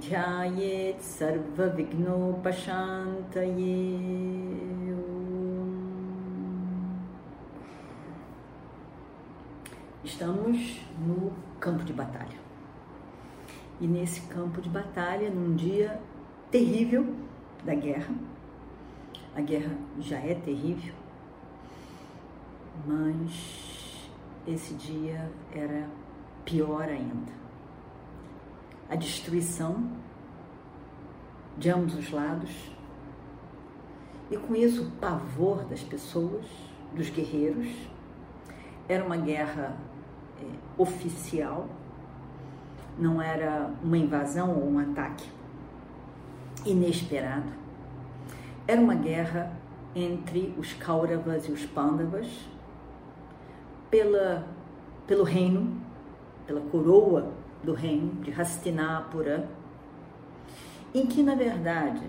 Dhyayet Sarva Vignopashantaye Estamos no campo de batalha. E nesse campo de batalha, num dia terrível da guerra, a guerra já é terrível, mas esse dia era pior ainda. A destruição de ambos os lados, e com isso o pavor das pessoas, dos guerreiros. Era uma guerra é, oficial, não era uma invasão ou um ataque inesperado. Era uma guerra entre os Kauravas e os Pandavas pela, pelo reino, pela coroa do reino de Hastinapura, em que, na verdade,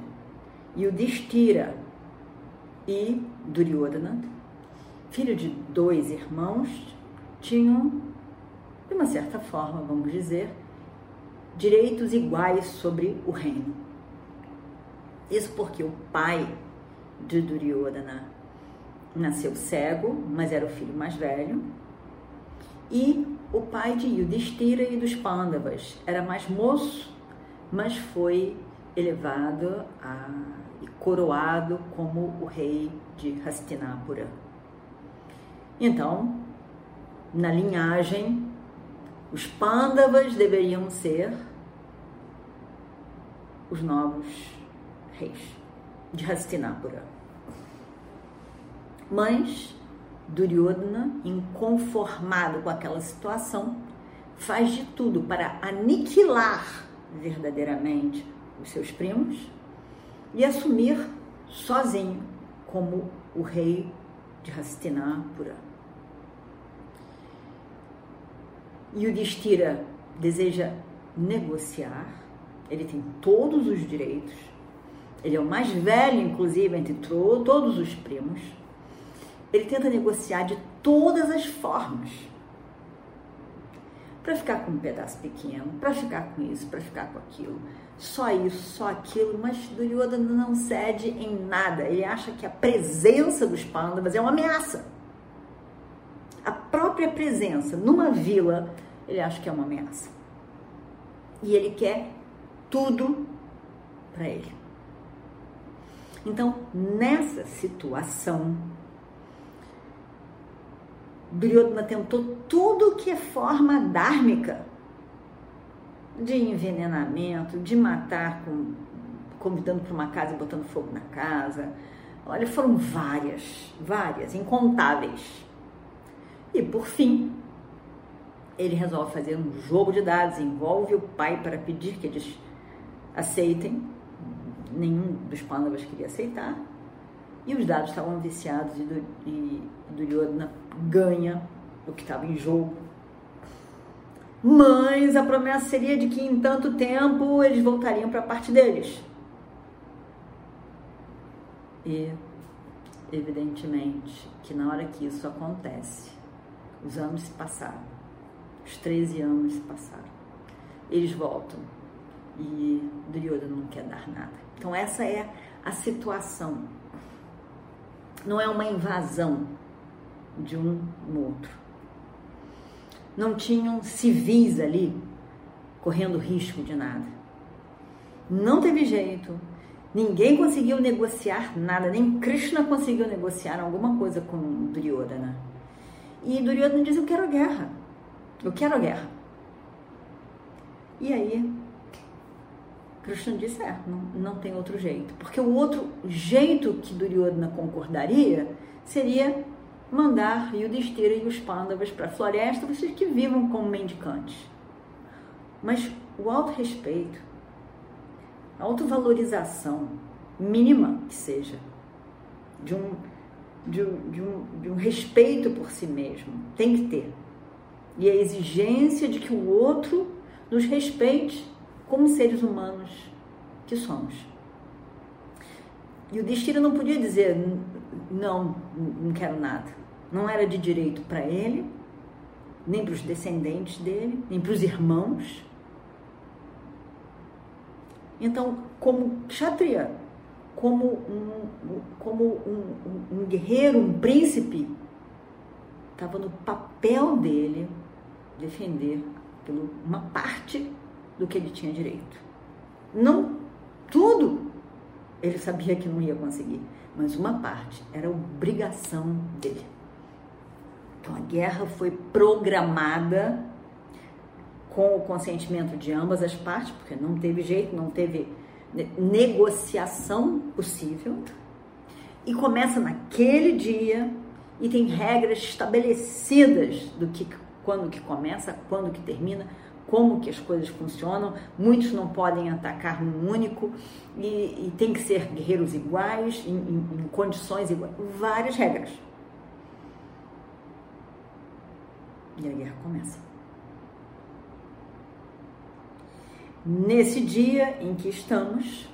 Yudhishthira e Duryodhana, filho de dois irmãos, tinham de uma certa forma, vamos dizer, direitos iguais sobre o reino. Isso porque o pai de Duryodhana nasceu cego, mas era o filho mais velho, e o pai de Yudhishthira e dos Pandavas era mais moço, mas foi elevado a, e coroado como o rei de Hastinapura. Então, na linhagem os Pandavas deveriam ser os novos reis de Hastinapura. Mas Duryodhana, inconformado com aquela situação, faz de tudo para aniquilar verdadeiramente os seus primos e assumir sozinho como o rei de Hastinapura. E o Distira deseja negociar, ele tem todos os direitos, ele é o mais velho, inclusive, entre todos os primos. Ele tenta negociar de todas as formas para ficar com um pedaço pequeno, para ficar com isso, para ficar com aquilo. Só isso, só aquilo, mas Duryodhana não cede em nada. Ele acha que a presença dos Pandavas é uma ameaça. A própria presença numa vila ele acha que é uma ameaça. E ele quer tudo para ele. Então, nessa situação, Duryodhana tentou tudo que é forma dármica de envenenamento, de matar com, convidando para uma casa e botando fogo na casa. Olha, foram várias, várias, incontáveis. E por fim, ele resolve fazer um jogo de dados, envolve o pai para pedir que eles aceitem. Nenhum dos Pandavas queria aceitar. E os dados estavam viciados e, e Duryodhana ganha o que estava em jogo. Mas a promessa seria de que em tanto tempo eles voltariam para a parte deles. E, evidentemente, que na hora que isso acontece, os anos se passaram os 13 anos se passaram. Eles voltam e Duryodhana não quer dar nada. Então essa é a situação. Não é uma invasão de um no outro. Não tinham civis ali correndo risco de nada. Não teve jeito. Ninguém conseguiu negociar nada, nem Krishna conseguiu negociar alguma coisa com Duryodhana. E Duryodhana diz: Eu quero guerra. Eu quero guerra. E aí, Krishna disse: é, não, não tem outro jeito. Porque o outro jeito que Duryodhana concordaria seria mandar Yudhishthira e os Pandavas para a floresta, vocês que vivam como mendicantes. Mas o alto respeito autovalorização mínima que seja, de um, de, de, um, de um respeito por si mesmo. Tem que ter. E a exigência de que o outro nos respeite como seres humanos que somos. E o destino não podia dizer não, não quero nada. Não era de direito para ele, nem para os descendentes dele, nem para os irmãos. Então, como kshatriya, como um, como um, um, um guerreiro, um príncipe, estava no papel dele defender pelo, uma parte do que ele tinha direito. Não tudo ele sabia que não ia conseguir, mas uma parte era obrigação dele. Então a guerra foi programada com o consentimento de ambas as partes, porque não teve jeito, não teve negociação possível. E começa naquele dia e tem regras estabelecidas do que quando que começa, quando que termina, como que as coisas funcionam. Muitos não podem atacar um único e, e tem que ser guerreiros iguais, em, em, em condições iguais, várias regras. E a guerra começa. Nesse dia em que estamos,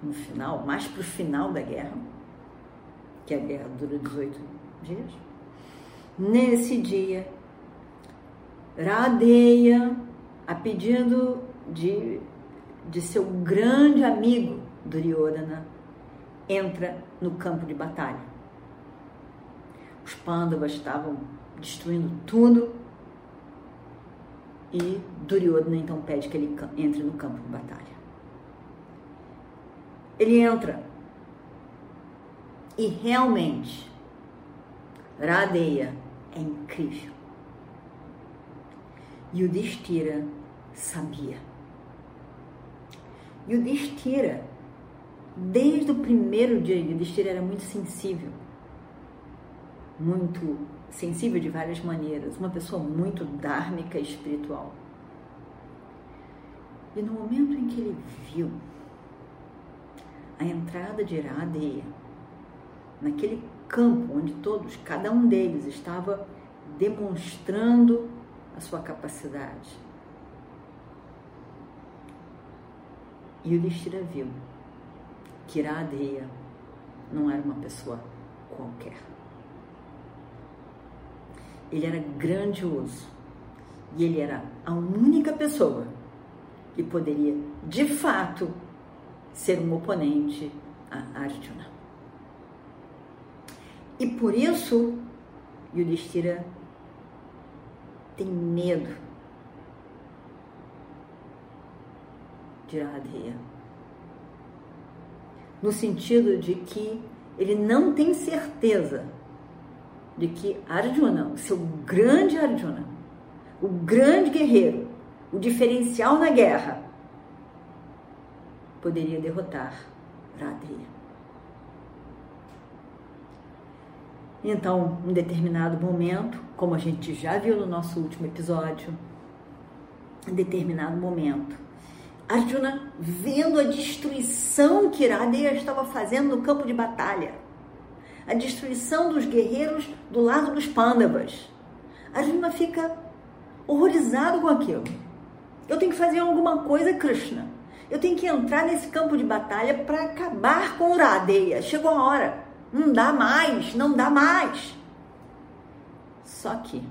no final, mais para o final da guerra, que a guerra dura 18 dias, nesse dia, Radeia, a pedido de, de seu grande amigo Duryodhana, entra no campo de batalha. Os Pandavas estavam destruindo tudo e Duryodhana então pede que ele entre no campo de batalha. Ele entra e realmente Radeia é incrível. E o Destira sabia. E o Destira, desde o primeiro dia, o Destira era muito sensível, muito sensível de várias maneiras, uma pessoa muito dármica e espiritual. E no momento em que ele viu a entrada de Iradeia, naquele campo onde todos, cada um deles estava demonstrando a sua capacidade. E o Destira viu que Iradeia não era uma pessoa qualquer. Ele era grandioso e ele era a única pessoa que poderia, de fato, ser um oponente a Arjuna. E por isso, Yudhishthira tem medo de Radheya. No sentido de que ele não tem certeza de que Arjuna, o seu grande Arjuna, o grande guerreiro, o diferencial na guerra, poderia derrotar Radheya. Então, em determinado momento, como a gente já viu no nosso último episódio, em determinado momento, Arjuna, vendo a destruição que Iradeya estava fazendo no campo de batalha, a destruição dos guerreiros do lado dos Pandavas, Arjuna fica horrorizado com aquilo. Eu tenho que fazer alguma coisa, Krishna. Eu tenho que entrar nesse campo de batalha para acabar com Iradeya. Chegou a hora. Não dá mais, não dá mais. Só que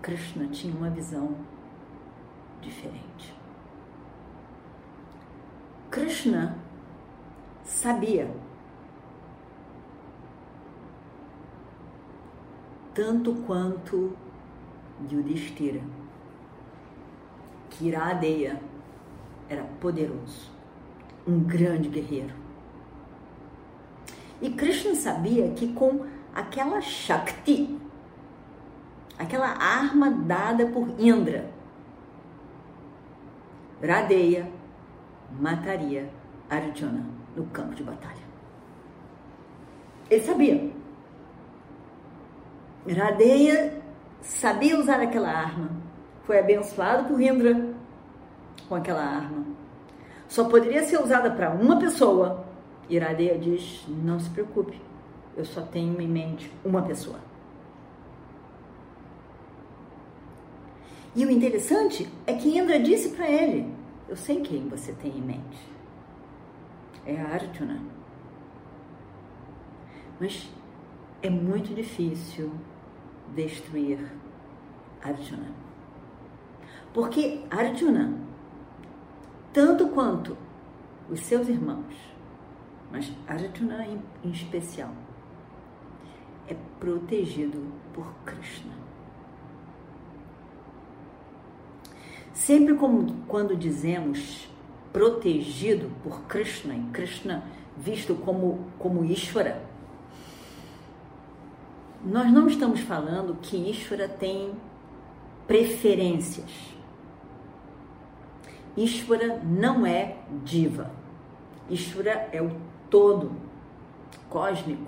Krishna tinha uma visão diferente. Krishna sabia tanto quanto Yudhishthira que Iradeya era poderoso, um grande guerreiro e Krishna sabia que com aquela Shakti, aquela arma dada por Indra, Radeya mataria Arjuna no campo de batalha. Ele sabia. Radeya sabia usar aquela arma. Foi abençoado por Indra com aquela arma. só poderia ser usada para uma pessoa. Iradeia diz: não se preocupe, eu só tenho em mente uma pessoa. E o interessante é que Indra disse para ele: Eu sei quem você tem em mente. É a Arjuna. Mas é muito difícil destruir Arjuna. Porque Arjuna, tanto quanto os seus irmãos, mas Arjuna em, em especial, é protegido por Krishna. Sempre como quando dizemos protegido por Krishna, e Krishna visto como, como Ishvara, nós não estamos falando que Ishvara tem preferências. Ishvara não é diva. Ishvara é o todo cósmico,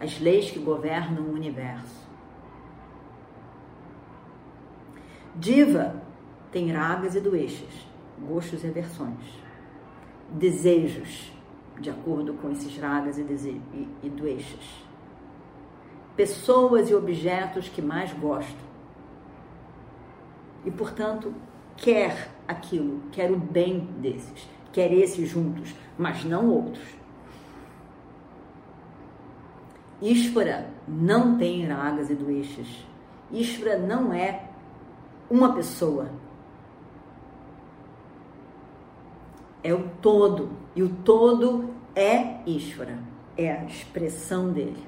as leis que governam o universo. Diva tem ragas e doeixas, gostos e aversões, desejos, de acordo com esses ragas e, e, e doeixas pessoas e objetos que mais gosto. E, portanto, quer aquilo, quer o bem desses, quer esses juntos, mas não outros. Ishvara não tem ragas e doeixas. Ishvara não é uma pessoa. É o todo. E o todo é Ishvara. É a expressão dele.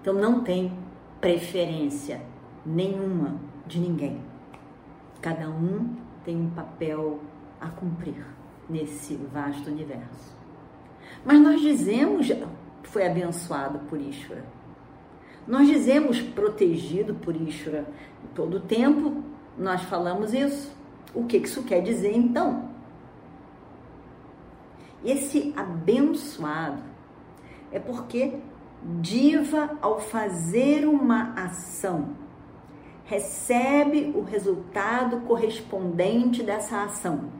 Então não tem preferência nenhuma de ninguém. Cada um tem um papel a cumprir nesse vasto universo. Mas nós dizemos foi abençoado por Ishvara. Nós dizemos protegido por Ishvara. Todo tempo nós falamos isso. O que isso quer dizer então? Esse abençoado é porque diva ao fazer uma ação recebe o resultado correspondente dessa ação.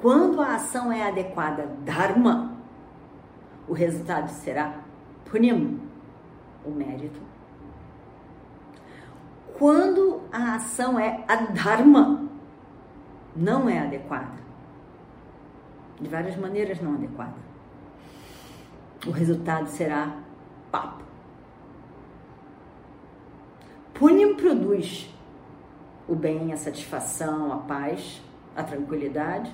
Quando a ação é adequada, dharma, o resultado será punyam, o mérito. Quando a ação é adharma, não é adequada, de várias maneiras não adequada. O resultado será papo. Punyam produz o bem, a satisfação, a paz, a tranquilidade.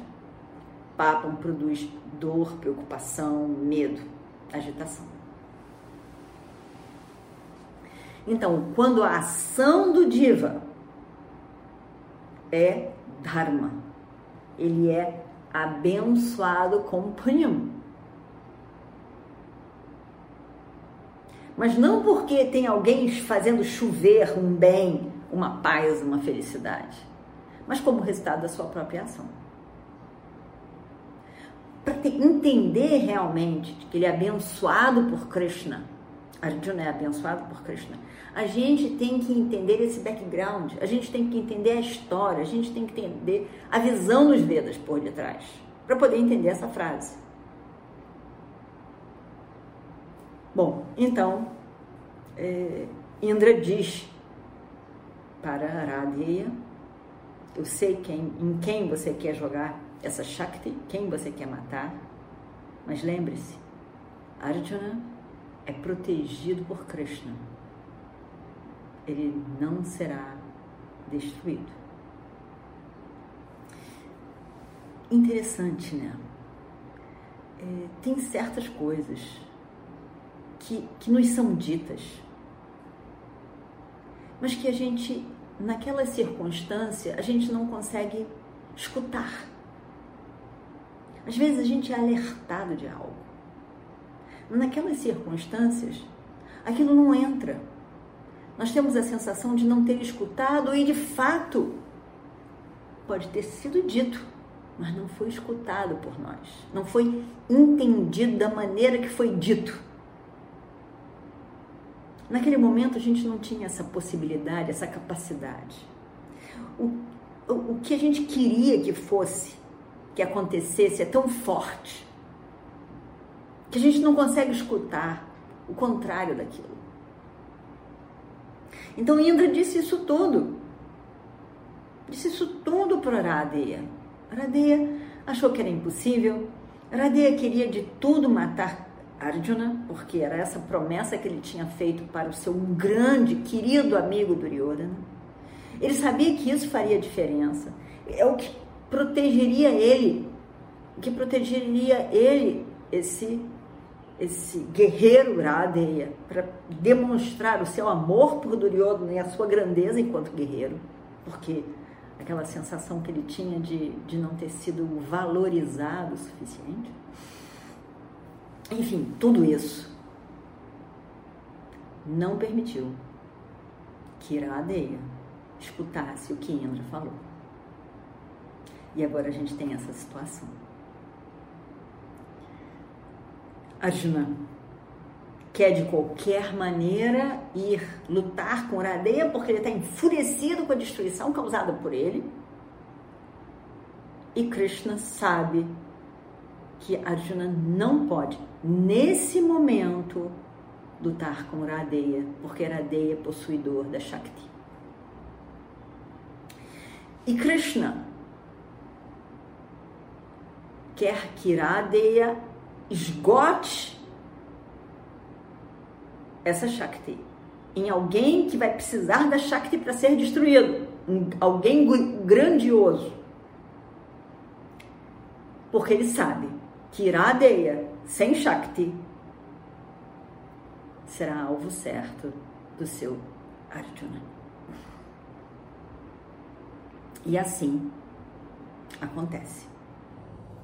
Papam produz dor, preocupação, medo, agitação. Então, quando a ação do diva é dharma, ele é abençoado com punham. Mas não porque tem alguém fazendo chover um bem, uma paz, uma felicidade, mas como resultado da sua própria ação. Para entender realmente que ele é abençoado por Krishna, Arjuna é abençoado por Krishna. A gente tem que entender esse background, a gente tem que entender a história, a gente tem que entender a visão dos Vedas por detrás, para poder entender essa frase. Bom, então, é, Indra diz para Aradeya, eu sei quem, em quem você quer jogar essa Shakti, quem você quer matar, mas lembre-se, Arjuna é protegido por Krishna. Ele não será destruído. Interessante, né? É, tem certas coisas que, que nos são ditas, mas que a gente, naquela circunstância, a gente não consegue escutar. Às vezes a gente é alertado de algo naquelas circunstâncias, aquilo não entra. Nós temos a sensação de não ter escutado e, de fato, pode ter sido dito, mas não foi escutado por nós. Não foi entendido da maneira que foi dito. Naquele momento a gente não tinha essa possibilidade, essa capacidade. o, o, o que a gente queria que fosse, que acontecesse, é tão forte que a gente não consegue escutar o contrário daquilo. Então Indra disse isso tudo. Disse isso tudo para Aradeia. Aradeia achou que era impossível. Aradeia queria de tudo matar Arjuna, porque era essa promessa que ele tinha feito para o seu grande, querido amigo Duryodhana. Ele sabia que isso faria diferença. É o que protegeria ele, que protegeria ele, esse esse guerreiro Radeya, para demonstrar o seu amor por Duryodhana e a sua grandeza enquanto guerreiro, porque aquela sensação que ele tinha de, de não ter sido valorizado o suficiente. Enfim, tudo isso não permitiu que Iradeia escutasse o que Indra falou. E agora a gente tem essa situação. Arjuna quer de qualquer maneira ir lutar com Iradeia porque ele está enfurecido com a destruição causada por ele. E Krishna sabe que Arjuna não pode, nesse momento, lutar com Iradeya, porque Iradeya é possuidor da Shakti. E Krishna quer que Iradeya esgote essa Shakti em alguém que vai precisar da Shakti para ser destruído, alguém grandioso. Porque ele sabe que Iradeya sem Shakti será alvo certo do seu Arjuna. E assim acontece.